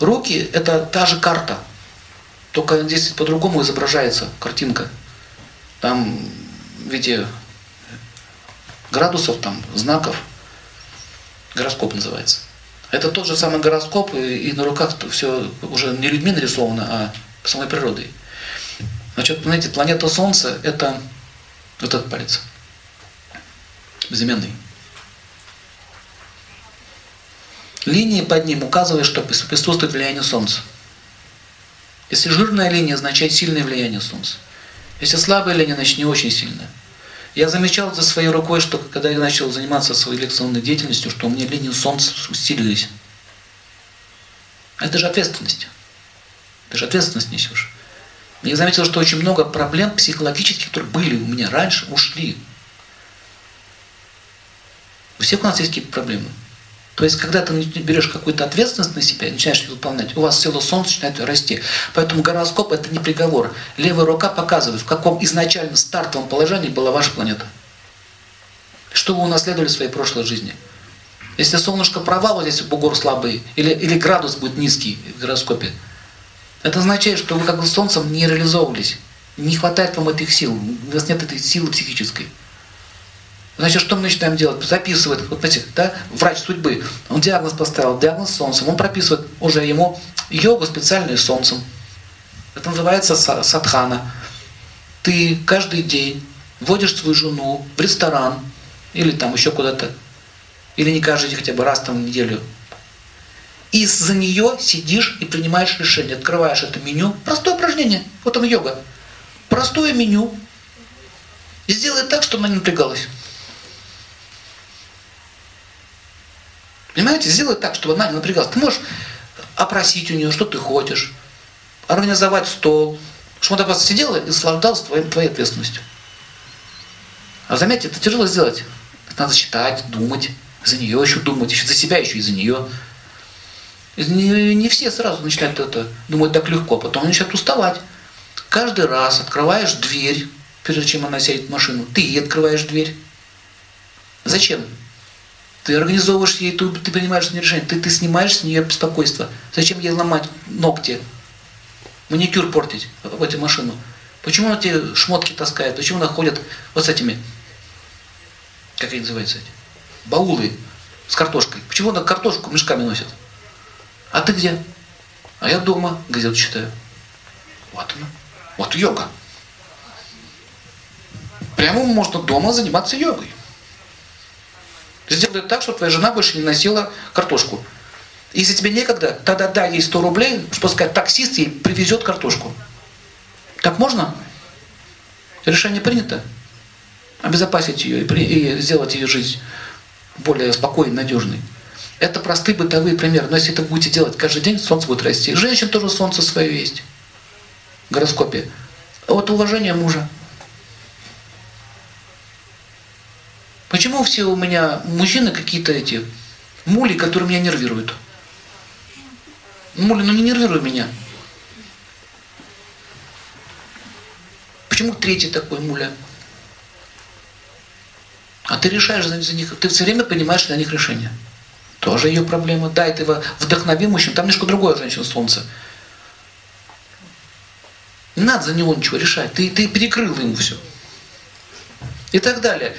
Руки – это та же карта, только здесь по-другому изображается картинка. Там в виде градусов, там, знаков. Гороскоп называется. Это тот же самый гороскоп, и, и на руках все уже не людьми нарисовано, а самой природой. Значит, знаете, планета Солнце – это этот палец. Безыменный. Линии под ним указывают, что присутствует влияние Солнца. Если жирная линия, означает сильное влияние Солнца. Если слабая линия, значит не очень сильная. Я замечал за своей рукой, что когда я начал заниматься своей лекционной деятельностью, что у меня линии Солнца усилились. Это же ответственность. Ты же ответственность несешь. Я заметил, что очень много проблем психологических, которые были у меня раньше, ушли. У всех у нас есть какие-то проблемы. То есть, когда ты берешь какую-то ответственность на себя и начинаешь ее выполнять, у вас сила Солнца начинает расти. Поэтому гороскоп – это не приговор. Левая рука показывает, в каком изначально стартовом положении была ваша планета. Что вы унаследовали в своей прошлой жизни. Если солнышко провал, вот здесь бугор слабый, или, или градус будет низкий в гороскопе, это означает, что вы как бы Солнцем не реализовывались. Не хватает вам этих сил. У вас нет этой силы психической. Значит, что мы начинаем делать? Записывает, вот знаете, да, врач судьбы, он диагноз поставил, диагноз солнцем, он прописывает уже ему йогу специальную солнцем. Это называется садхана. Ты каждый день водишь свою жену в ресторан или там еще куда-то, или не каждый день, хотя бы раз там в неделю. И за нее сидишь и принимаешь решение, открываешь это меню. Простое упражнение, вот там йога. Простое меню. И сделай так, чтобы она не напрягалась. Понимаете, сделай так, чтобы она не напрягалась. Ты можешь опросить у нее, что ты хочешь, организовать стол, чтобы она просто сидела и наслаждалась твоей, твоей ответственностью. А заметьте, это тяжело сделать. Это надо считать, думать, за нее еще думать, еще за себя еще и за нее. Не, не все сразу начинают это думать так легко, потом начинают уставать. Каждый раз открываешь дверь, прежде чем она сядет в машину, ты ей открываешь дверь. Зачем? Ты организовываешь ей, ты, ты принимаешь решение, ты, ты снимаешь с нее беспокойство. Зачем ей ломать ногти, маникюр портить в эту машину? Почему она эти шмотки таскает? Почему она ходит вот с этими, как они называются эти, баулы с картошкой? Почему она картошку мешками носит? А ты где? А я дома газету читаю. Вот она. Вот йога. Прямо можно дома заниматься йогой. Сделай так, чтобы твоя жена больше не носила картошку. Если тебе некогда, тогда дай ей 100 рублей, чтобы сказать, таксист ей привезет картошку. Так можно? Решение принято. Обезопасить ее и, сделать ее жизнь более спокойной, надежной. Это простые бытовые примеры. Но если это будете делать каждый день, солнце будет расти. Женщин тоже солнце свое есть. В гороскопе. Вот уважение мужа. Почему все у меня мужчины какие-то эти мули, которые меня нервируют? Мули, ну не нервируй меня. Почему третий такой муля? А ты решаешь за, них, ты все время принимаешь для них решение. Тоже ее проблема. Дай ты вдохнови мужчин, там немножко другое женщина солнце. Не надо за него ничего решать. Ты, ты перекрыл ему все. И так далее.